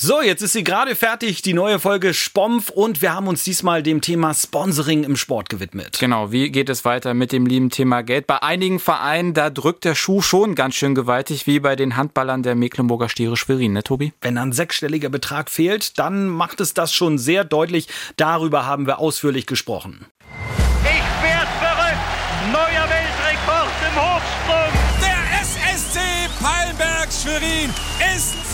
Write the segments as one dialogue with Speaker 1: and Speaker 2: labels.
Speaker 1: So, jetzt ist sie gerade fertig, die neue Folge Spompf und wir haben uns diesmal dem Thema Sponsoring im Sport gewidmet.
Speaker 2: Genau, wie geht es weiter mit dem lieben Thema Geld? Bei einigen Vereinen, da drückt der Schuh schon ganz schön gewaltig, wie bei den Handballern der Mecklenburger Stiere Schwerin, ne Tobi?
Speaker 1: Wenn ein sechsstelliger Betrag fehlt, dann macht es das schon sehr deutlich. Darüber haben wir ausführlich gesprochen.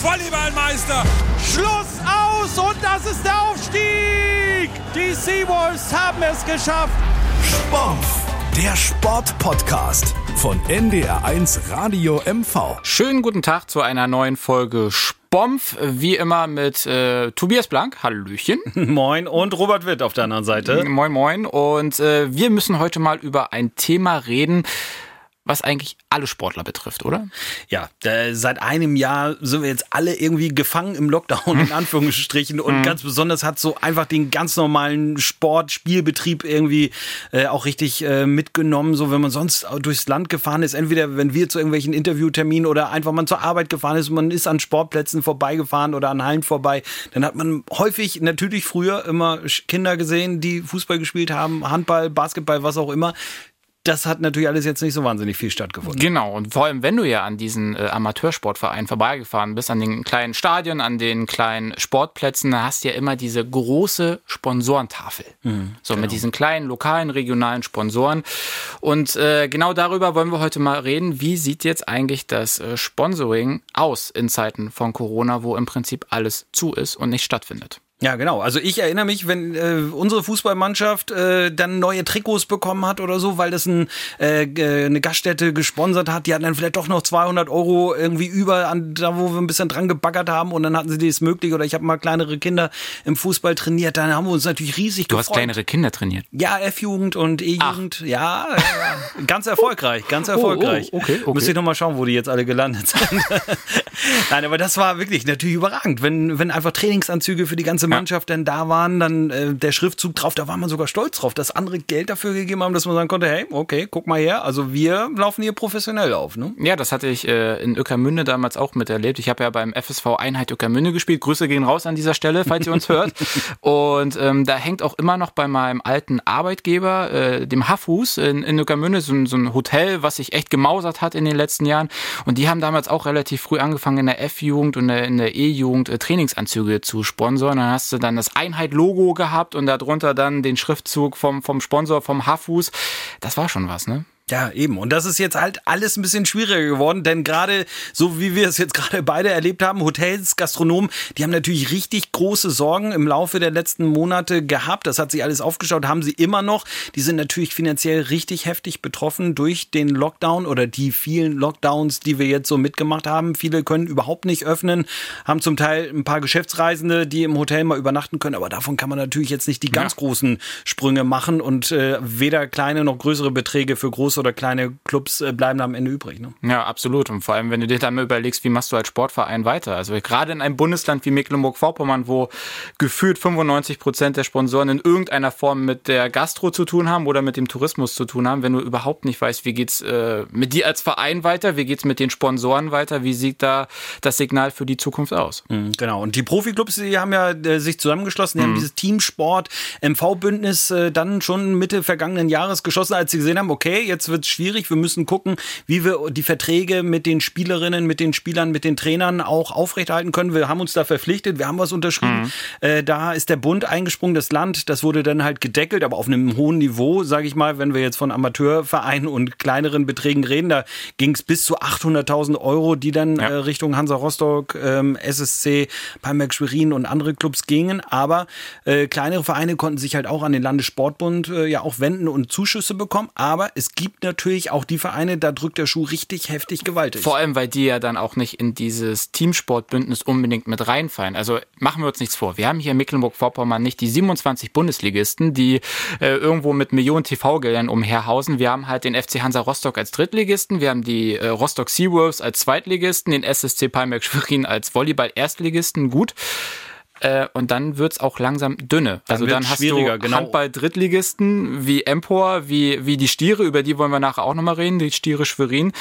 Speaker 3: Volleyballmeister.
Speaker 4: Schluss aus und das ist der Aufstieg. Die Seawolves haben es geschafft.
Speaker 5: Spompf, der Sportpodcast von NDR1 Radio MV.
Speaker 2: Schönen guten Tag zu einer neuen Folge Spompf, wie immer mit äh, Tobias Blank, Hallöchen.
Speaker 1: Moin und Robert Witt auf der anderen Seite.
Speaker 2: Moin, moin. Und äh, wir müssen heute mal über ein Thema reden, was eigentlich alle Sportler betrifft, oder?
Speaker 1: Ja, äh, seit einem Jahr sind wir jetzt alle irgendwie gefangen im Lockdown, in Anführungsstrichen. Und ganz besonders hat so einfach den ganz normalen Sport, Spielbetrieb irgendwie äh, auch richtig äh, mitgenommen. So, wenn man sonst durchs Land gefahren ist, entweder wenn wir zu irgendwelchen Interviewterminen oder einfach mal zur Arbeit gefahren ist, man ist an Sportplätzen vorbeigefahren oder an Hallen vorbei, dann hat man häufig natürlich früher immer Kinder gesehen, die Fußball gespielt haben, Handball, Basketball, was auch immer das hat natürlich alles jetzt nicht so wahnsinnig viel stattgefunden.
Speaker 2: Genau, und vor allem, wenn du ja an diesen äh, Amateursportvereinen vorbeigefahren bist, an den kleinen Stadien, an den kleinen Sportplätzen, da hast du ja immer diese große Sponsorentafel. Mhm, so genau. mit diesen kleinen, lokalen, regionalen Sponsoren. Und äh, genau darüber wollen wir heute mal reden. Wie sieht jetzt eigentlich das äh, Sponsoring aus in Zeiten von Corona, wo im Prinzip alles zu ist und nicht stattfindet?
Speaker 1: Ja, genau. Also ich erinnere mich, wenn äh, unsere Fußballmannschaft äh, dann neue Trikots bekommen hat oder so, weil das ein, äh, eine Gaststätte gesponsert hat, die hatten dann vielleicht doch noch 200 Euro irgendwie über, an, da wo wir ein bisschen dran gebaggert haben und dann hatten sie das möglich oder ich habe mal kleinere Kinder im Fußball trainiert, dann haben wir uns natürlich riesig
Speaker 2: du
Speaker 1: gefreut.
Speaker 2: Du hast kleinere Kinder trainiert?
Speaker 1: Ja, F-Jugend und E-Jugend, ja, ganz erfolgreich, ganz erfolgreich.
Speaker 2: Oh, oh, okay, okay.
Speaker 1: Müsste ich nochmal schauen, wo die jetzt alle gelandet sind. Nein, aber das war wirklich natürlich überragend, wenn, wenn einfach Trainingsanzüge für die ganze Mannschaft ja. dann da waren, dann äh, der Schriftzug drauf, da war man sogar stolz drauf, dass andere Geld dafür gegeben haben, dass man sagen konnte, hey, okay, guck mal her, also wir laufen hier professionell auf. Ne?
Speaker 2: Ja, das hatte ich äh, in Öckermünde damals auch miterlebt. Ich habe ja beim FSV Einheit Öckermünde gespielt. Grüße gehen raus an dieser Stelle, falls ihr uns hört. Und ähm, da hängt auch immer noch bei meinem alten Arbeitgeber, äh, dem Haffhus in, in Öckermünde, so, so ein Hotel, was sich echt gemausert hat in den letzten Jahren. Und die haben damals auch relativ früh angefangen, in der F-Jugend und in der E-Jugend äh, Trainingsanzüge zu sponsoren. Hast du dann das Einheit-Logo gehabt und darunter dann den Schriftzug vom, vom Sponsor, vom Haffus. Das war schon was, ne?
Speaker 1: Ja, eben. Und das ist jetzt halt alles ein bisschen schwieriger geworden, denn gerade so wie wir es jetzt gerade beide erlebt haben, Hotels, Gastronomen, die haben natürlich richtig große Sorgen im Laufe der letzten Monate gehabt. Das hat sich alles aufgeschaut, haben sie immer noch. Die sind natürlich finanziell richtig heftig betroffen durch den Lockdown oder die vielen Lockdowns, die wir jetzt so mitgemacht haben. Viele können überhaupt nicht öffnen, haben zum Teil ein paar Geschäftsreisende, die im Hotel mal übernachten können, aber davon kann man natürlich jetzt nicht die ganz ja. großen Sprünge machen und äh, weder kleine noch größere Beträge für große große oder kleine Clubs äh, bleiben am Ende übrig. Ne?
Speaker 2: Ja, absolut. Und vor allem, wenn du dir dann mal überlegst, wie machst du als Sportverein weiter? Also gerade in einem Bundesland wie Mecklenburg-Vorpommern, wo gefühlt 95 Prozent der Sponsoren in irgendeiner Form mit der Gastro zu tun haben oder mit dem Tourismus zu tun haben, wenn du überhaupt nicht weißt, wie geht's äh, mit dir als Verein weiter, wie geht's mit den Sponsoren weiter, wie sieht da das Signal für die Zukunft aus?
Speaker 1: Mhm, genau. Und die Profiklubs, die haben ja äh, sich zusammengeschlossen, die mhm. haben dieses Teamsport MV-Bündnis äh, dann schon Mitte vergangenen Jahres geschossen, als sie gesehen haben, okay, jetzt jetzt wird es schwierig. Wir müssen gucken, wie wir die Verträge mit den Spielerinnen, mit den Spielern, mit den Trainern auch aufrechterhalten können. Wir haben uns da verpflichtet, wir haben was unterschrieben. Mhm. Äh, da ist der Bund eingesprungen, das Land, das wurde dann halt gedeckelt, aber auf einem hohen Niveau, sage ich mal, wenn wir jetzt von Amateurvereinen und kleineren Beträgen reden, da ging es bis zu 800.000 Euro, die dann ja. äh, Richtung Hansa Rostock, ähm, SSC, Palmberg Schwerin und andere Clubs gingen. Aber äh, kleinere Vereine konnten sich halt auch an den Landessportbund äh, ja auch wenden und Zuschüsse bekommen. Aber es gibt gibt natürlich auch die Vereine, da drückt der Schuh richtig heftig gewaltig.
Speaker 2: Vor allem, weil die ja dann auch nicht in dieses Teamsportbündnis unbedingt mit reinfallen. Also machen wir uns nichts vor. Wir haben hier in Mecklenburg-Vorpommern nicht die 27 Bundesligisten, die äh, irgendwo mit Millionen TV-Geldern umherhausen. Wir haben halt den FC Hansa Rostock als Drittligisten, wir haben die äh, Rostock Seawolves als Zweitligisten, den SSC Palmberg Schwerin als Volleyball-Erstligisten. Gut. Äh, und dann wird's auch langsam dünne.
Speaker 1: Dann
Speaker 2: also dann hast du
Speaker 1: genau.
Speaker 2: Handball-Drittligisten wie Empor, wie, wie die Stiere, über die wollen wir nachher auch nochmal reden, die Stiere Schwerin.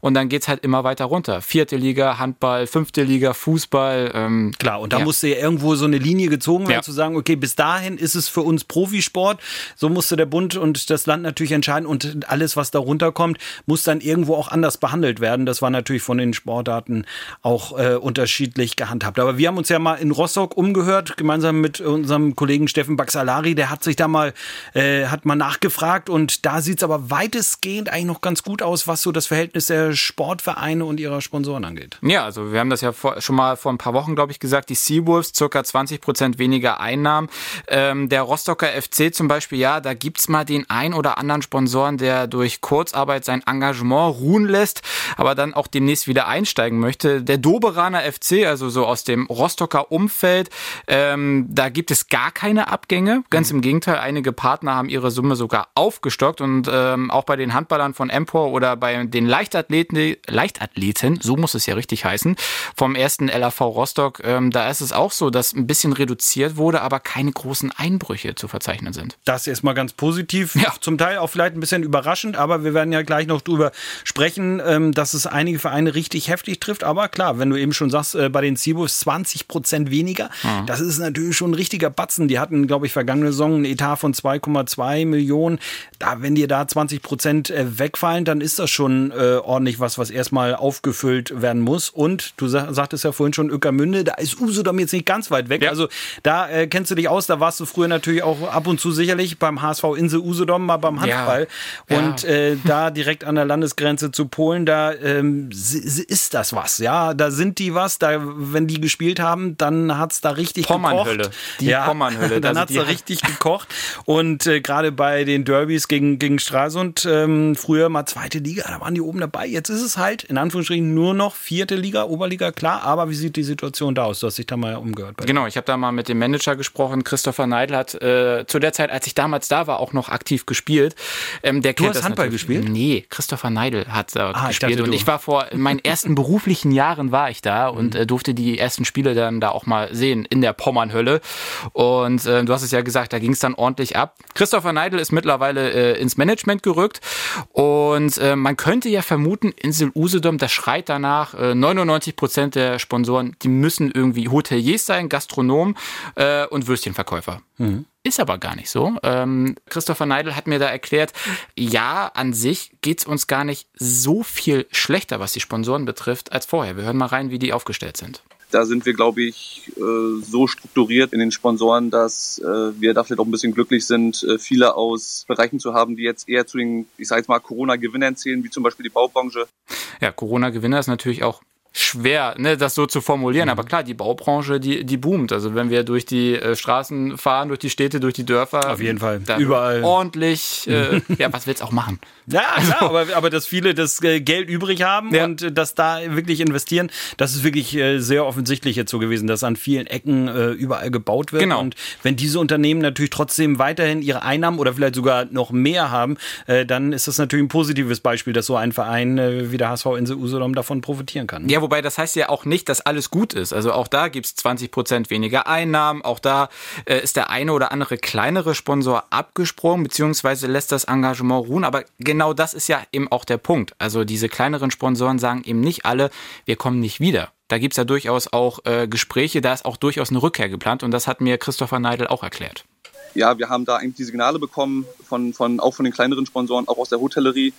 Speaker 2: Und dann geht's halt immer weiter runter. Vierte Liga, Handball, fünfte Liga, Fußball. Ähm,
Speaker 1: Klar, und da
Speaker 2: ja.
Speaker 1: musste ja irgendwo so eine Linie gezogen werden,
Speaker 2: Ja.
Speaker 1: zu sagen, okay, bis dahin ist es für uns Profisport. So musste der Bund und das Land natürlich entscheiden und alles, was darunter kommt, muss dann irgendwo auch anders behandelt werden. Das war natürlich von den Sportarten auch äh, unterschiedlich gehandhabt. Aber wir haben uns ja mal in Rostock umgehört, gemeinsam mit unserem Kollegen Steffen Baxalari. Der hat sich da mal, äh, hat mal nachgefragt und da sieht's aber weitestgehend eigentlich noch ganz gut aus, was so das Verhältnis der Sportvereine und ihrer Sponsoren angeht.
Speaker 2: Ja, also wir haben das ja vor, schon mal vor ein paar Wochen, glaube ich, gesagt, die Seawolves, circa 20 Prozent weniger Einnahmen. Ähm, der Rostocker FC zum Beispiel, ja, da gibt's mal den ein oder anderen Sponsoren, der durch Kurzarbeit sein Engagement ruhen lässt, aber dann auch demnächst wieder einsteigen möchte. Der Doberaner FC, also so aus dem Rostocker Umfeld, ähm, da gibt es gar keine Abgänge. Ganz im Gegenteil, einige Partner haben ihre Summe sogar aufgestockt und ähm, auch bei den Handballern von Empor oder bei den Leichtathleten, Leichtathleten, so muss es ja richtig heißen, vom ersten LAV Rostock, ähm, da ist es auch so, dass ein bisschen reduziert wurde, aber keine großen Einbrüche zu verzeichnen sind.
Speaker 1: Das ist mal ganz positiv.
Speaker 2: Ja.
Speaker 1: Zum Teil auch vielleicht ein bisschen überraschend, aber wir werden ja gleich noch drüber sprechen, ähm, dass es einige Vereine richtig heftig trifft. Aber klar, wenn du eben schon sagst, äh, bei den Seabulls 20 Prozent weniger, das ist natürlich schon ein richtiger Batzen. Die hatten, glaube ich, vergangene Saison einen Etat von 2,2 Millionen. Da, wenn dir da 20 Prozent äh, wegfallen, dann ist das schon äh, ordentlich was, was erstmal aufgefüllt werden muss. Und du sa sagtest ja vorhin schon Öckermünde, da ist Usedom jetzt nicht ganz weit weg.
Speaker 2: Ja.
Speaker 1: Also da äh, kennst du dich aus, da warst du früher natürlich auch ab und zu sicherlich beim HSV Insel Usedom mal beim Handball.
Speaker 2: Ja.
Speaker 1: Und äh, da direkt an der Landesgrenze zu Polen, da ähm, ist das was. Ja, da sind die was. Da, wenn die gespielt haben, dann hat's da richtig
Speaker 2: Pommernhölle.
Speaker 1: gekocht.
Speaker 2: Die Pommernhölle.
Speaker 1: Dann
Speaker 2: Also
Speaker 1: hat's da richtig gekocht. Und äh, gerade bei den Derbys gegen, gegen Stralsund, ähm, früher mal zweite Liga, da waren die oben dabei. Jetzt ist es halt in Anführungsstrichen nur noch vierte Liga, Oberliga, klar. Aber wie sieht die Situation da aus? Du hast dich da mal umgehört.
Speaker 2: Genau, ich habe da mal mit dem Manager gesprochen. Christopher Neidl hat äh, zu der Zeit, als ich damals da war, auch noch aktiv gespielt. Ähm, der du
Speaker 1: hast Handball gespielt?
Speaker 2: Nee, Christopher Neidl hat da
Speaker 1: Ah, ich
Speaker 2: gespielt.
Speaker 1: dachte,
Speaker 2: und ich war vor in meinen ersten beruflichen Jahren war ich da und äh, durfte die ersten Spiele dann da auch mal sehen in der Pommernhölle. Und äh, du hast es ja gesagt, da ging es dann ordentlich ab. Christopher Neidl ist mittlerweile äh, ins Management gerückt und äh, man könnte ja vermuten, Insel Usedom, das schreit danach, äh, 99 Prozent der Sponsoren, die müssen irgendwie Hoteliers sein, Gastronomen äh, und Würstchenverkäufer. Ist aber gar nicht so. Ähm, Christopher Neidl hat mir da erklärt, ja, an sich geht's uns gar nicht so viel schlechter, was die Sponsoren betrifft, als vorher. Wir hören mal rein, wie die aufgestellt sind.
Speaker 6: Da sind wir, glaube ich, äh, so strukturiert in den Sponsoren, dass äh, wir da vielleicht ein bisschen glücklich sind, äh, viele aus Bereichen zu haben, die jetzt eher zu den, ich sage jetzt mal, Corona-Gewinnern zählen, wie zum Beispiel die Baubranche.
Speaker 2: Ja, Corona-Gewinner ist natürlich auch schwer, ne, das so zu formulieren. Aber klar, die Baubranche, die, die boomt. Also wenn wir durch die äh, Straßen fahren, durch die Städte, durch die Dörfer.
Speaker 1: Auf jeden Fall. Überall.
Speaker 2: Ordentlich. Äh, ja, was willst du auch machen?
Speaker 1: Ja, klar, aber, aber dass viele das äh, Geld übrig haben
Speaker 2: Ja.
Speaker 1: und äh, das da wirklich investieren, das ist wirklich äh, sehr offensichtlich jetzt so gewesen, dass an vielen Ecken äh, überall gebaut wird.
Speaker 2: Genau.
Speaker 1: Und wenn diese Unternehmen natürlich trotzdem weiterhin ihre Einnahmen oder vielleicht sogar noch mehr haben, äh, dann ist das natürlich ein positives Beispiel, dass so ein Verein äh, wie der HSV Insel Usedom davon profitieren kann.
Speaker 2: Ja, wobei das heißt ja auch nicht, dass alles gut ist. Also auch da gibt's 20 Prozent weniger Einnahmen. Auch da äh, ist der eine oder andere kleinere Sponsor abgesprungen, beziehungsweise lässt das Engagement ruhen. Aber genau das ist ja eben auch der Punkt. Also diese kleineren Sponsoren sagen eben nicht alle, wir kommen nicht wieder. Da gibt's ja durchaus auch äh, Gespräche, da ist auch durchaus eine Rückkehr geplant und das hat mir Christopher Neidl auch erklärt.
Speaker 6: Ja, wir haben da eigentlich die Signale bekommen, von, von, auch von den kleineren Sponsoren, auch aus der Hotellerie,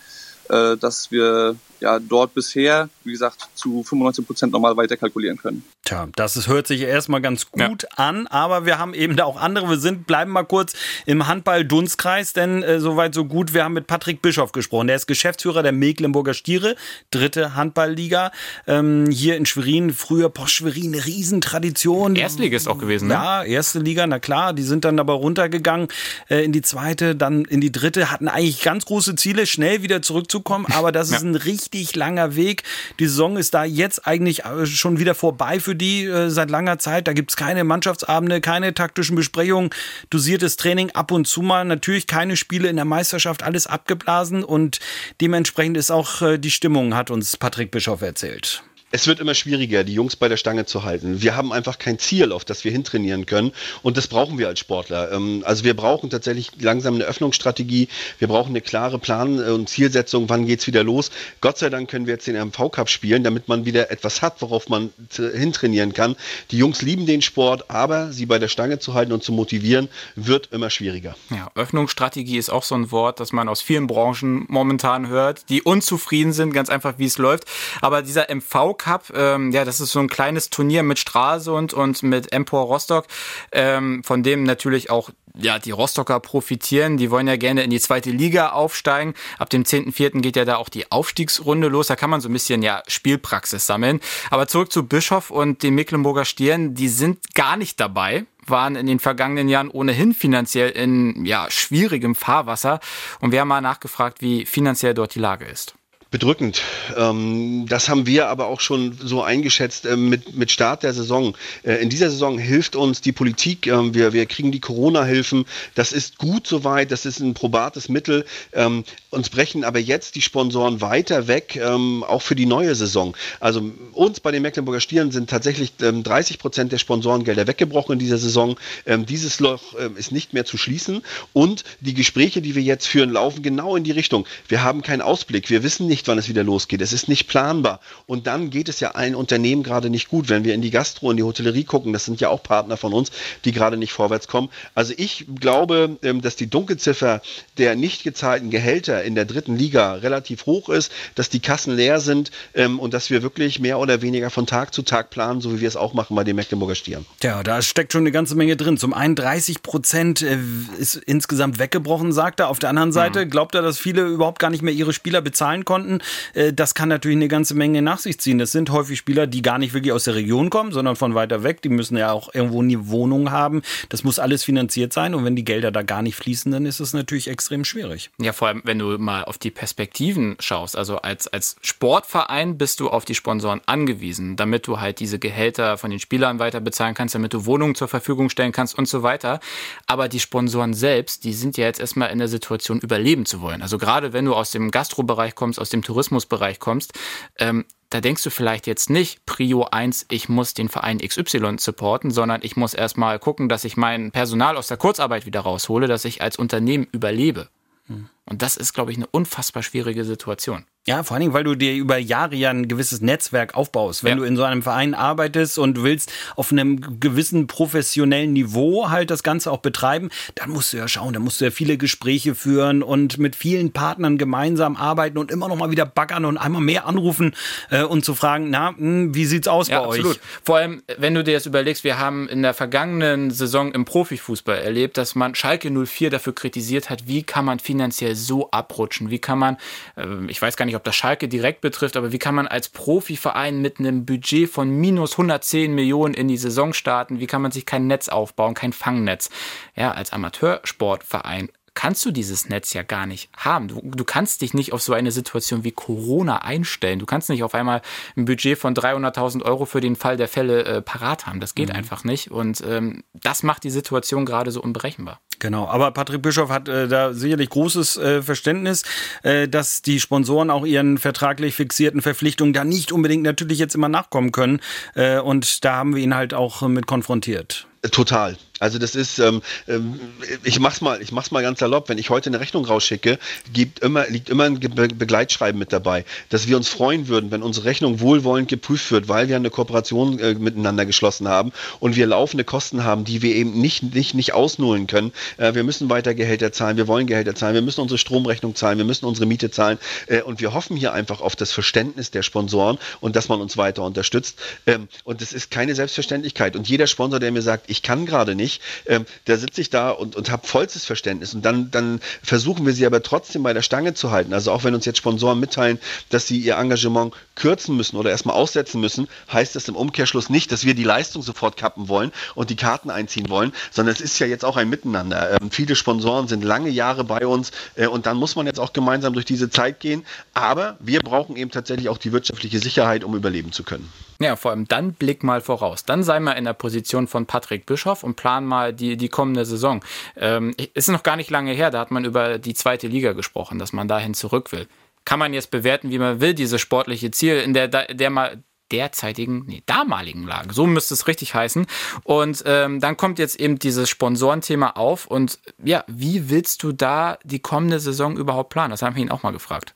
Speaker 6: äh, dass wir ja dort bisher, wie gesagt, zu 95 Prozent normal weiter kalkulieren können.
Speaker 1: Tja, das ist, hört sich erstmal ganz gut an, aber wir haben eben da auch andere. Wir sind, bleiben mal kurz im Handball-Dunstkreis, denn äh, soweit so gut. Wir haben mit Patrick Bischoff gesprochen. Der ist Geschäftsführer der Mecklenburger Stiere, dritte Handballliga. Ähm, hier in Schwerin, früher Post Schwerin, eine Riesentradition.
Speaker 2: Erstligist auch gewesen, ne?
Speaker 1: Ja, erste Liga, na klar. Die sind dann aber runtergegangen äh, in die zweite, dann in die dritte, hatten eigentlich ganz große Ziele, schnell wieder zurückzukommen, aber das ist ein richtig langer Weg. Die Saison ist da jetzt eigentlich äh, schon wieder vorbei für die äh, seit langer Zeit. Da gibt's keine Mannschaftsabende, keine taktischen Besprechungen, dosiertes Training ab und zu mal. Natürlich keine Spiele in der Meisterschaft, alles abgeblasen und dementsprechend ist auch äh, die Stimmung, hat uns Patrick Bischoff erzählt.
Speaker 7: Es wird immer schwieriger, die Jungs bei der Stange zu halten. Wir haben einfach kein Ziel, auf das wir hintrainieren können. Und das brauchen wir als Sportler. Ähm, also wir brauchen tatsächlich langsam eine Öffnungsstrategie. Wir brauchen eine klare Plan- und Zielsetzung. Wann geht's wieder los? Gott sei Dank können wir jetzt den MV Cup spielen, damit man wieder etwas hat, worauf man hintrainieren kann. Die Jungs lieben den Sport, aber sie bei der Stange zu halten und zu motivieren, wird immer schwieriger.
Speaker 2: Ja, Öffnungsstrategie ist auch so ein Wort, das man aus vielen Branchen momentan hört, die unzufrieden sind, ganz einfach, wie es läuft. Aber dieser MV Cup, ähm, ja, das ist so ein kleines Turnier mit Stralsund und mit Empor Rostock, ähm, von dem natürlich auch ja, die Rostocker profitieren. Die wollen ja gerne in die zweite Liga aufsteigen. Ab dem 10.4. geht ja da auch die Aufstiegsrunde los. Da kann man so ein bisschen ja Spielpraxis sammeln. Aber zurück zu Bischof und den Mecklenburger Stieren. Die sind gar nicht dabei waren in den vergangenen Jahren ohnehin finanziell in ja, schwierigem Fahrwasser. Und wir haben mal nachgefragt, wie finanziell dort die Lage ist
Speaker 7: bedrückend. Ähm, das haben wir aber auch schon so eingeschätzt äh, mit, mit Start der Saison. Äh, in dieser Saison hilft uns die Politik. Ähm, wir, wir kriegen die Corona-Hilfen. Das ist gut soweit. Das ist ein probates Mittel. Ähm, uns brechen aber jetzt die Sponsoren weiter weg, ähm, auch für die neue Saison. Also uns bei den Mecklenburger Stieren sind tatsächlich 30 ähm, Prozent der Sponsorengelder weggebrochen in dieser Saison. Ähm, dieses Loch ist nicht mehr zu schließen. Und die Gespräche, die wir jetzt führen, laufen genau in die Richtung. Wir haben keinen Ausblick. Wir wissen nicht, nicht, wann es wieder losgeht. Es ist nicht planbar. Und dann geht es ja allen Unternehmen gerade nicht gut. Wenn wir in die Gastro, in die Hotellerie gucken, das sind ja auch Partner von uns, die gerade nicht vorwärts kommen. Also ich glaube, ähm, dass die Dunkelziffer der nicht gezahlten Gehälter in der dritten Liga relativ hoch ist, dass die Kassen leer sind ähm, und dass wir wirklich mehr oder weniger von Tag zu Tag planen, so wie wir es auch machen bei den Mecklenburger Stieren.
Speaker 1: Ja, da steckt schon eine ganze Menge drin. Zum einen 30 Prozent äh, ist insgesamt weggebrochen, sagt er. Auf der anderen Seite mhm. glaubt er, dass viele überhaupt gar nicht mehr ihre Spieler bezahlen konnten Stunden. Äh, das kann natürlich eine ganze Menge nach sich ziehen. Das sind häufig Spieler, die gar nicht wirklich aus der Region kommen, sondern von weiter weg. Die müssen ja auch irgendwo eine Wohnung haben. Das muss alles finanziert sein. Und wenn die Gelder da gar nicht fließen, dann ist es natürlich extrem schwierig.
Speaker 2: Ja, vor allem, wenn du mal auf die Perspektiven schaust. Also als, als Sportverein bist du auf die Sponsoren angewiesen, damit du halt diese Gehälter von den Spielern weiter bezahlen kannst, damit du Wohnungen zur Verfügung stellen kannst und so weiter. Aber die Sponsoren selbst, die sind ja jetzt erstmal in der Situation, überleben zu wollen. Also gerade wenn du aus dem Gastrobereich kommst, aus dem Tourismusbereich kommst, ähm, da denkst du vielleicht jetzt nicht, Prio 1, ich muss den Verein XY supporten, sondern ich muss erstmal gucken, dass ich mein Personal aus der Kurzarbeit wieder raushole, dass ich als Unternehmen überlebe. Hm. Und das ist, glaube ich, eine unfassbar schwierige Situation.
Speaker 1: Ja, vor allen Dingen, weil du dir über Jahre ja ein gewisses Netzwerk aufbaust. Wenn ja. du in so einem Verein arbeitest und willst auf einem gewissen professionellen Niveau halt das Ganze auch betreiben, dann musst du ja schauen, dann musst du ja viele Gespräche führen und mit vielen Partnern gemeinsam arbeiten und immer noch mal wieder baggern und einmal mehr anrufen äh, und zu fragen, na, mh, hm, wie sieht's aus ja, bei absolut. euch?
Speaker 2: Vor allem, wenn du dir das überlegst, wir haben in der vergangenen Saison im Profifußball erlebt, dass man Schalke 04 dafür kritisiert hat, wie kann man finanziell so abrutschen, wie kann man, äh, ich weiß gar nicht, nicht, ob das Schalke direkt betrifft, aber wie kann man als Profiverein mit einem Budget von minus 110 Millionen in die Saison starten? Wie kann man sich kein Netz aufbauen, kein Fangnetz? Ja, als Amateursportverein kannst du dieses Netz ja gar nicht haben. Du, du kannst dich nicht auf so eine Situation wie Corona einstellen. Du kannst nicht auf einmal ein Budget von 300.000 Euro für den Fall der Fälle äh, parat haben. Das geht mhm. einfach nicht. Und ähm, das macht die Situation gerade so unberechenbar.
Speaker 1: Genau, aber Patrick Bischof hat äh, da sicherlich großes äh, Verständnis, äh, dass die Sponsoren auch ihren vertraglich fixierten Verpflichtungen da nicht unbedingt natürlich jetzt immer nachkommen können. Äh, und da haben wir ihn halt auch mit konfrontiert.
Speaker 7: Total. Also das ist, ähm, ähm, ich mach's mal, ich mach's mal ganz salopp. Wenn ich heute eine Rechnung rausschicke, gibt immer, liegt immer ein Be Begleitschreiben mit dabei, dass wir uns freuen würden, wenn unsere Rechnung wohlwollend geprüft wird, weil wir eine Kooperation äh, miteinander geschlossen haben und wir laufende Kosten haben, die wir eben nicht nicht nicht ausnullen können. Äh, wir müssen weiter Gehälter zahlen, wir wollen Gehälter zahlen, wir müssen unsere Stromrechnung zahlen, wir müssen unsere Miete zahlen äh, und wir hoffen hier einfach auf das Verständnis der Sponsoren und dass man uns weiter unterstützt. Ähm, und das ist keine Selbstverständlichkeit. Und jeder Sponsor, der mir sagt, ich kann gerade nicht nicht. Ähm, da sitze ich da und, und habe vollstes Verständnis. Und dann, dann versuchen wir sie aber trotzdem bei der Stange zu halten. Also auch wenn uns jetzt Sponsoren mitteilen, dass sie ihr Engagement kürzen müssen oder erstmal aussetzen müssen, heißt das im Umkehrschluss nicht, dass wir die Leistung sofort kappen wollen und die Karten einziehen wollen, sondern es ist ja jetzt auch ein Miteinander. Ähm, viele Sponsoren sind lange Jahre bei uns äh, und dann muss man jetzt auch gemeinsam durch diese Zeit gehen. Aber wir brauchen eben tatsächlich auch die wirtschaftliche Sicherheit, um überleben zu können.
Speaker 2: Ja, vor allem dann blick mal voraus. Dann sei mal in der Position von Patrick Bischoff und plan mal die, die kommende Saison. Ähm, ist noch gar nicht lange her, da hat man über die zweite Liga gesprochen, dass man dahin zurück will. Kann man jetzt bewerten, wie man will, dieses sportliche Ziel, in der, der, mal, derzeitigen, nee, damaligen Lage. So müsste es richtig heißen. Und ähm, dann kommt jetzt eben dieses Sponsorenthema auf. Und ja, wie willst du da die kommende Saison überhaupt planen? Das haben wir ihn auch mal gefragt.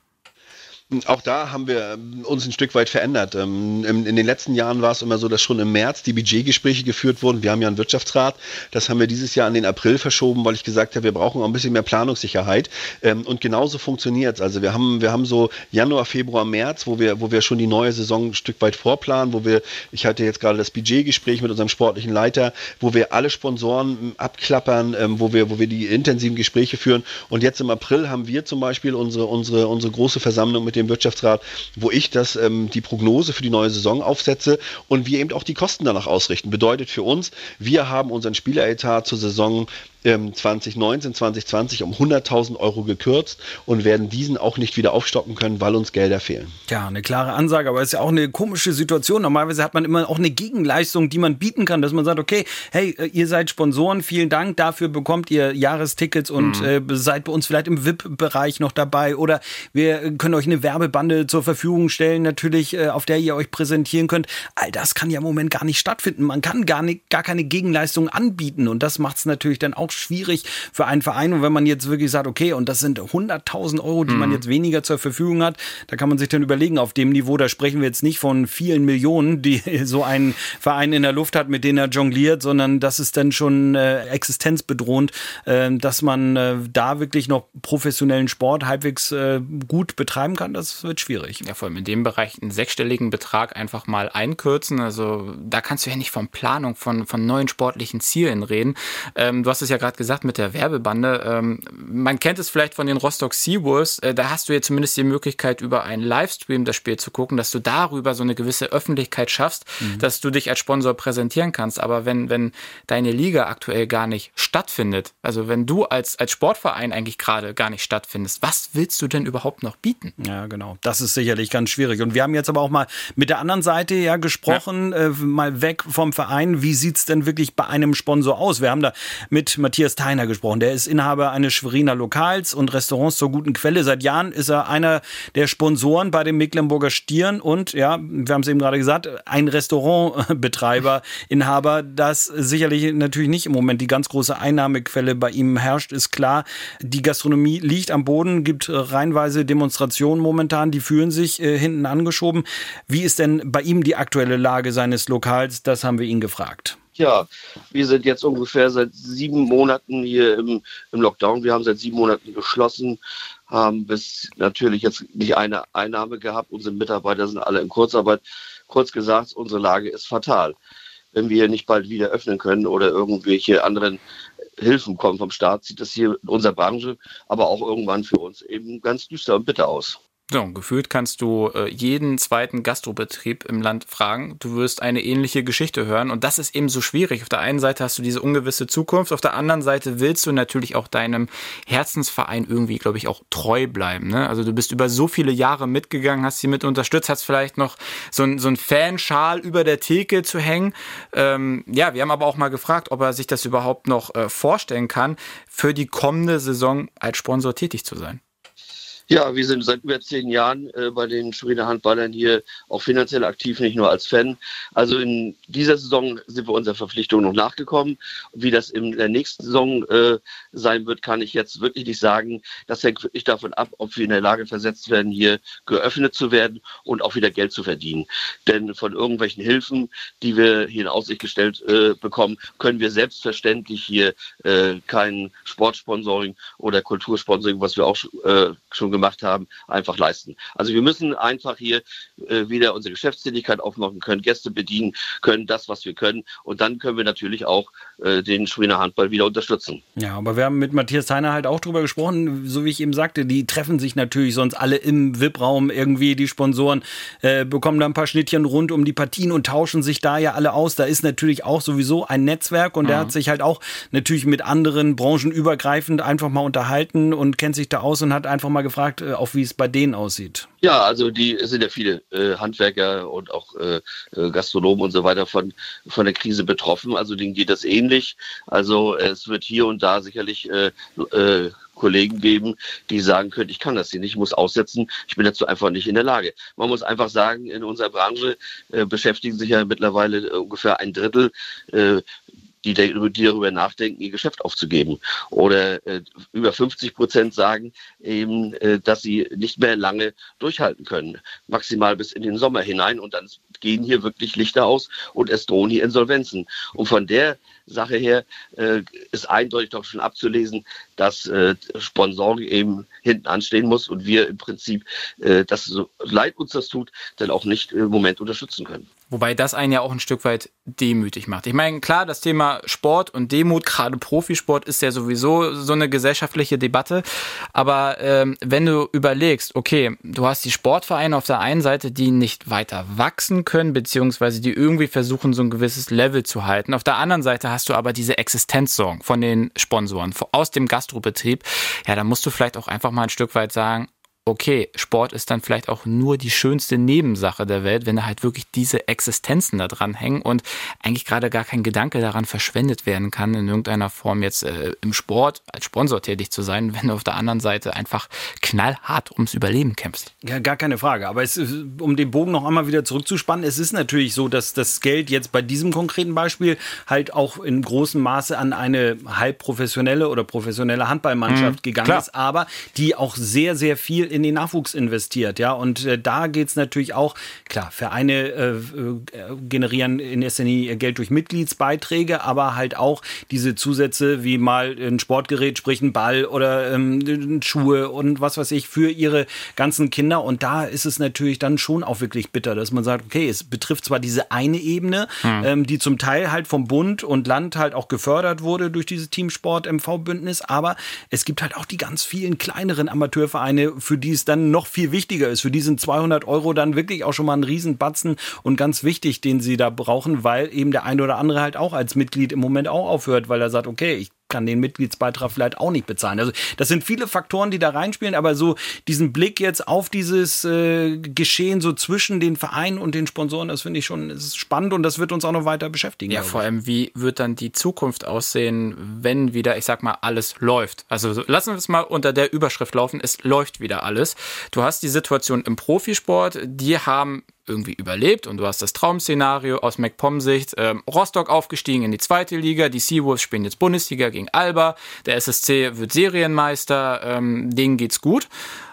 Speaker 7: Auch da haben wir ähm, uns ein Stück weit verändert. Ähm, in den letzten Jahren war es immer so, dass schon im März die Budgetgespräche geführt wurden. Wir haben ja einen Wirtschaftsrat. Das haben wir dieses Jahr an den April verschoben, weil ich gesagt habe, wir brauchen auch ein bisschen mehr Planungssicherheit. Ähm, und genauso funktioniert es. Also wir haben, wir haben so Januar, Februar, März, wo wir, wo wir schon die neue Saison ein Stück weit vorplanen, wo wir, ich hatte jetzt gerade das Budgetgespräch mit unserem sportlichen Leiter, wo wir alle Sponsoren abklappern, wo wir, wo wir die intensiven Gespräche führen. Und jetzt im April haben wir zum Beispiel unsere, unsere, unsere große Versammlung mit dem Wirtschaftsrat, wo ich das, ähm, die Prognose für die neue Saison aufsetze und wir eben auch die Kosten danach ausrichten. Bedeutet für uns, wir haben unseren Spieleretat zur Saison 2019, ähm, 2020 um 100.000 Euro gekürzt und werden diesen auch nicht wieder aufstocken können, weil uns Gelder fehlen.
Speaker 1: Ja, eine klare Ansage, aber es ist ja auch eine komische Situation. Normalerweise hat man immer auch eine Gegenleistung, die man bieten kann, dass man sagt, okay, hey, äh, ihr seid Sponsoren, vielen Dank, dafür bekommt ihr Jahrestickets und mhm. äh, seid bei uns vielleicht im VIP-Bereich noch dabei oder wir können euch eine Werbebande zur Verfügung stellen, natürlich, äh, auf der ihr euch präsentieren könnt. All das kann ja im Moment gar nicht stattfinden. Man kann gar, nicht, gar keine Gegenleistung anbieten und das macht es natürlich dann auch auch schwierig für einen Verein. Und wenn man jetzt wirklich sagt, okay, und das sind 100.000 Euro, die mhm. man jetzt weniger zur Verfügung hat, da kann man sich dann überlegen, auf dem Niveau, da sprechen wir jetzt nicht von vielen Millionen, die so ein Verein in der Luft hat, mit denen er jongliert, sondern das ist dann schon äh, existenzbedrohend, äh, dass man äh, da wirklich noch professionellen Sport halbwegs äh, gut betreiben kann. Das wird schwierig.
Speaker 2: Ja, vor allem in dem Bereich einen sechsstelligen Betrag einfach mal einkürzen. Also da kannst du ja nicht von Planung von, von neuen sportlichen Zielen reden. Ähm, du hast es ja gerade gesagt mit der Werbebande. Ähm, man kennt es vielleicht von den Rostock Seawolves. Äh, da hast du ja zumindest die Möglichkeit, über einen Livestream das Spiel zu gucken, dass du darüber so eine gewisse Öffentlichkeit schaffst, mhm. dass du dich als Sponsor präsentieren kannst. Aber wenn, wenn deine Liga aktuell gar nicht stattfindet, also wenn du als, als Sportverein eigentlich gerade gar nicht stattfindest, was willst du denn überhaupt noch bieten?
Speaker 1: Ja, genau. Das ist sicherlich ganz schwierig. Und wir haben jetzt aber auch mal mit der anderen Seite ja gesprochen, ja. Äh, mal weg vom Verein. Wie sieht es denn wirklich bei einem Sponsor aus? Wir haben da mit Matthias Theiner gesprochen. Der ist Inhaber eines Schweriner Lokals und Restaurants zur guten Quelle. Seit Jahren ist er einer der Sponsoren bei dem Mecklenburger Stieren und ja, wir haben es eben gerade gesagt, ein Restaurantbetreiber, Inhaber, das sicherlich natürlich nicht im Moment die ganz große Einnahmequelle bei ihm herrscht, ist klar. Die Gastronomie liegt am Boden, gibt reihenweise Demonstrationen momentan, die fühlen sich äh, hinten angeschoben. Wie ist denn bei ihm die aktuelle Lage seines Lokals? Das haben wir ihn gefragt.
Speaker 8: Ja, wir sind jetzt ungefähr seit sieben Monaten hier im, im Lockdown. Wir haben seit sieben Monaten geschlossen, haben bis natürlich jetzt nicht eine Einnahme gehabt. Unsere Mitarbeiter sind alle in Kurzarbeit. Kurz gesagt, unsere Lage ist fatal. Wenn wir nicht bald wieder öffnen können oder irgendwelche anderen Hilfen kommen vom Staat, sieht das hier in unserer Branche, aber auch irgendwann für uns eben ganz düster und bitter aus.
Speaker 2: So, gefühlt kannst du äh, jeden zweiten Gastrobetrieb im Land fragen. Du wirst eine ähnliche Geschichte hören. Und das ist eben so schwierig. Auf der einen Seite hast du diese ungewisse Zukunft. Auf der anderen Seite willst du natürlich auch deinem Herzensverein irgendwie, glaube ich, auch treu bleiben. Ne? Also du bist über so viele Jahre mitgegangen, hast sie mit unterstützt, hast vielleicht noch so ein, so ein Fanschal über der Theke zu hängen. Ähm, ja, wir haben aber auch mal gefragt, ob er sich das überhaupt noch äh, vorstellen kann, für die kommende Saison als Sponsor tätig zu sein.
Speaker 8: Ja, wir sind seit über zehn Jahren äh, bei den Schweriner Handballern hier auch finanziell aktiv, nicht nur als Fan. Also in dieser Saison sind wir unserer Verpflichtung noch nachgekommen. Wie das in der nächsten Saison äh, sein wird, kann ich jetzt wirklich nicht sagen. Das hängt wirklich davon ab, ob wir in der Lage versetzt werden, hier geöffnet zu werden und auch wieder Geld zu verdienen. Denn von irgendwelchen Hilfen, die wir hier in Aussicht gestellt äh, bekommen, können wir selbstverständlich hier äh, kein Sportsponsoring oder Kultursponsoring, was wir auch äh, schon gemacht gemacht haben, einfach leisten. Also wir müssen einfach hier äh, wieder unsere Geschäftstätigkeit aufmachen können, Gäste bedienen können, das, was wir können. Und dann können wir natürlich auch äh, den Schwiner Handball wieder unterstützen.
Speaker 1: Ja, aber wir haben mit Matthias Heiner halt auch drüber gesprochen, so wie ich eben sagte, die treffen sich natürlich sonst alle im VIP-Raum irgendwie, die Sponsoren äh, bekommen da ein paar Schnittchen rund um die Partien und tauschen sich da ja alle aus. Da ist natürlich auch sowieso ein Netzwerk und mhm. der hat sich halt auch natürlich mit anderen Branchen übergreifend einfach mal unterhalten und kennt sich da aus und hat einfach mal gefragt, gefragt, äh, auch wie es bei denen aussieht.
Speaker 8: Ja, also die sind ja viele äh, Handwerker und auch äh, äh, Gastronomen und so weiter von, von der Krise betroffen. Also denen geht das ähnlich. Also es wird hier und da sicherlich äh, äh, Kollegen geben, die sagen können, ich kann das hier nicht, ich muss aussetzen, ich bin dazu einfach nicht in der Lage. Man muss einfach sagen, in unserer Branche äh, beschäftigen sich ja mittlerweile äh, ungefähr ein Drittel äh, die, die darüber nachdenken, ihr Geschäft aufzugeben. Oder äh, über 50 Prozent sagen eben, äh, dass sie nicht mehr lange durchhalten können. Maximal bis in den Sommer hinein. Und dann gehen hier wirklich Lichter aus und es drohen hier Insolvenzen. Und von der Sache her äh, ist eindeutig doch schon abzulesen, dass äh, Sponsoren eben hinten anstehen muss und wir im Prinzip, äh, das so leid uns das tut, dann auch nicht im Moment unterstützen können.
Speaker 2: Wobei das einen ja auch ein Stück weit demütig macht. Ich meine, klar, das Thema Sport und Demut, gerade Profisport, ist ja sowieso so eine gesellschaftliche Debatte. Aber ähm, wenn du überlegst, okay, du hast die Sportvereine auf der einen Seite, die nicht weiter wachsen können, beziehungsweise die irgendwie versuchen, so ein gewisses Level zu halten. Auf der anderen Seite hast du aber diese Existenzsorgen von den Sponsoren aus dem Gastrobetrieb. Ja, da musst du vielleicht auch einfach mal ein Stück weit sagen, okay, Sport ist dann vielleicht auch nur die schönste Nebensache der Welt, wenn da halt wirklich diese Existenzen da dran hängen und eigentlich gerade gar kein Gedanke daran verschwendet werden kann, in irgendeiner Form jetzt äh, im Sport als Sponsor tätig zu sein, wenn du auf der anderen Seite einfach knallhart ums Überleben kämpfst.
Speaker 1: Ja, gar keine Frage. Aber es, um den Bogen noch einmal wieder zurückzuspannen, es ist natürlich so, dass das Geld jetzt bei diesem konkreten Beispiel halt auch in großem Maße an eine halb professionelle oder professionelle Handballmannschaft mhm, gegangen klar. ist, aber die auch sehr, sehr viel in den Nachwuchs investiert, ja. Und äh, da geht es natürlich auch, klar, Vereine äh, äh, generieren in erster Linie Geld durch Mitgliedsbeiträge, aber halt auch diese Zusätze wie mal ein Sportgerät, sprich ein Ball oder ähm, Schuhe und was weiß ich für ihre ganzen Kinder. Und da ist es natürlich dann schon auch wirklich bitter, dass man sagt, okay, es betrifft zwar diese eine Ebene, hm. ähm, die zum Teil halt vom Bund und Land halt auch gefördert wurde durch dieses Teamsport MV-Bündnis, aber es gibt halt auch die ganz vielen kleineren Amateurvereine, für die es dann noch viel wichtiger ist. Für die sind 200 Euro dann wirklich auch schon mal ein Riesenbatzen und ganz wichtig, den sie da brauchen, weil eben der eine oder andere halt auch als Mitglied im Moment auch aufhört, weil er sagt, okay, ich kann den Mitgliedsbeitrag vielleicht auch nicht bezahlen. Also das sind viele Faktoren, die da reinspielen, aber so diesen Blick jetzt auf dieses äh, Geschehen so zwischen den Vereinen und den Sponsoren, das finde ich schon spannend und das wird uns auch noch weiter beschäftigen.
Speaker 2: Ja, vor allem, wie wird dann die Zukunft aussehen, wenn wieder, ich sag mal, alles läuft? Also lassen wir es mal unter der Überschrift laufen, es läuft wieder alles. Du hast die Situation im Profisport, die haben irgendwie überlebt und du hast das Traum-Szenario aus MacPom-Sicht. Ähm, Rostock aufgestiegen in die zweite Liga, die Seawolves spielen jetzt Bundesliga gegen Alba, der SSC wird Serienmeister, ähm, denen geht's gut.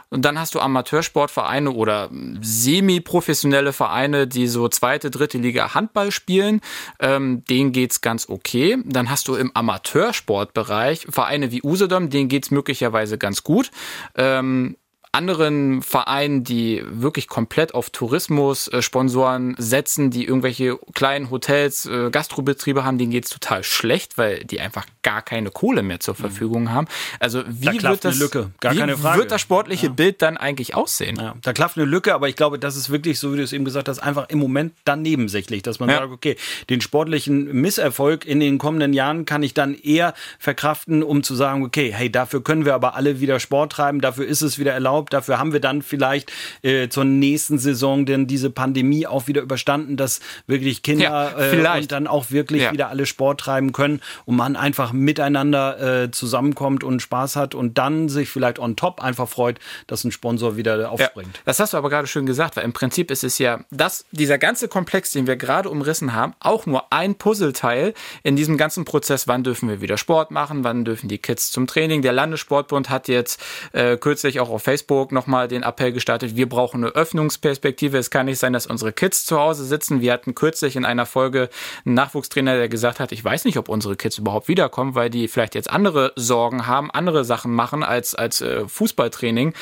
Speaker 2: Und dann hast du Amateursportvereine oder semi-professionelle Vereine, die so zweite, dritte Liga Handball spielen. Ähm, denen geht's ganz okay. Dann hast du im Amateursportbereich Vereine wie Usedom, denen geht's möglicherweise ganz gut. Ähm, anderen Vereinen, die wirklich komplett auf Tourismus-Sponsoren setzen, die irgendwelche kleinen Hotels, äh, Gastrobetriebe haben, denen geht's total schlecht, weil die einfach gar keine Kohle mehr zur mhm. Verfügung haben. Also wie
Speaker 1: da
Speaker 2: wird das, wie wird das sportliche ja. Bild dann eigentlich aussehen?
Speaker 1: Ja, da klafft eine Lücke, aber ich glaube, das ist wirklich, so wie du es eben gesagt hast, einfach im Moment dann nebensächlich, dass man ja. sagt, okay, den sportlichen Misserfolg in den kommenden Jahren kann ich dann eher verkraften, um zu sagen, okay, hey, dafür können wir aber alle wieder Sport treiben, dafür ist es wieder erlaubt, Urlaub. Dafür haben wir dann vielleicht äh, zur nächsten Saison denn diese Pandemie auch wieder überstanden, dass wirklich Kinder ja, äh, dann auch wirklich ja. wieder alle Sport treiben können und man einfach miteinander äh, zusammenkommt und Spaß hat und dann sich vielleicht on top einfach freut, dass ein Sponsor wieder aufspringt.
Speaker 2: Ja, das hast du aber gerade schön gesagt, weil im Prinzip ist es ja, dass dieser ganze Komplex, den wir gerade umrissen haben, auch nur ein Puzzleteil in diesem ganzen Prozess. Wann dürfen wir wieder Sport machen? Wann dürfen die Kids zum Training? Der Landessportbund hat jetzt äh, kürzlich auch auf Facebook Augsburg nochmal den Appell gestartet, wir brauchen eine Öffnungsperspektive. Es kann nicht sein, dass unsere Kids zu Hause sitzen. Wir hatten kürzlich in einer Folge einen Nachwuchstrainer, der gesagt hat, ich weiß nicht, ob unsere Kids überhaupt wiederkommen, weil die vielleicht jetzt andere Sorgen haben, andere Sachen machen als, als äh, Fußballtraining.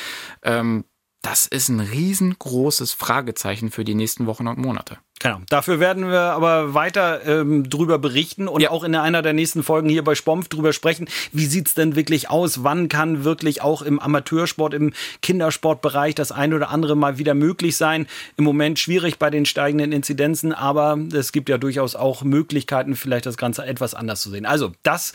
Speaker 2: Ähm, das ist ein riesengroßes Fragezeichen für die nächsten Wochen und Monate.
Speaker 1: Genau. Dafür werden wir aber weiter ähm, drüber berichten und ja. auch in einer der nächsten Folgen hier bei Spompf drüber sprechen. Wie sieht's denn wirklich aus? Wann kann wirklich auch im Amateursport, im Kindersportbereich das ein oder andere mal wieder möglich sein? Im Moment schwierig bei den steigenden Inzidenzen, aber es gibt ja durchaus auch Möglichkeiten, vielleicht das Ganze etwas anders zu sehen. Also das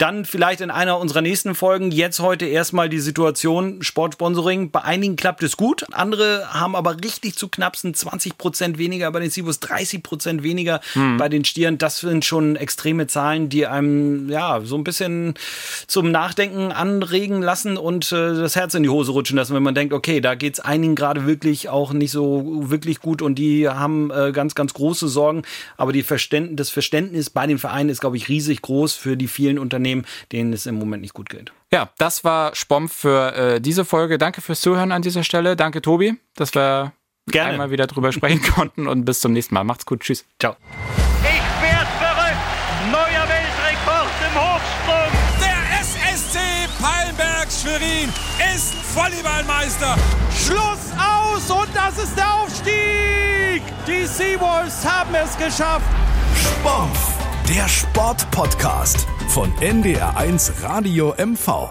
Speaker 1: dann vielleicht in einer unserer nächsten Folgen. Jetzt heute erstmal die Situation Sportsponsoring. Bei einigen klappt es gut, andere haben aber richtig zu knapp sind 20 Prozent weniger bei den Seawolves 30 Prozent weniger bei den Stieren. Das sind schon extreme Zahlen, die einem ja so ein bisschen zum Nachdenken anregen lassen und äh, das Herz in die Hose rutschen lassen, wenn man denkt, okay, da geht's einigen gerade wirklich auch nicht so wirklich gut und die haben äh, ganz, ganz große Sorgen. Aber die Verständ das Verständnis bei den Vereinen ist, glaube ich, riesig groß für die vielen Unternehmen, denen es im Moment nicht gut geht.
Speaker 2: Ja, das war Spomp für äh, diese Folge. Danke fürs Zuhören an dieser Stelle. Danke, Tobi, dass wir
Speaker 1: Gerne.
Speaker 2: einmal wieder drüber sprechen konnten und bis zum nächsten Mal. Macht's gut. Tschüss.
Speaker 1: Ciao.
Speaker 9: Ich werd verrückt. Neuer Weltrekord im Hochsprung.
Speaker 3: Der SSC Pallenberg Schwerin ist Volleyballmeister.
Speaker 4: Schluss aus und das ist der Aufstieg. Die Seawolves haben es geschafft.
Speaker 5: Sport, der Sportpodcast von NDR1 Radio MV.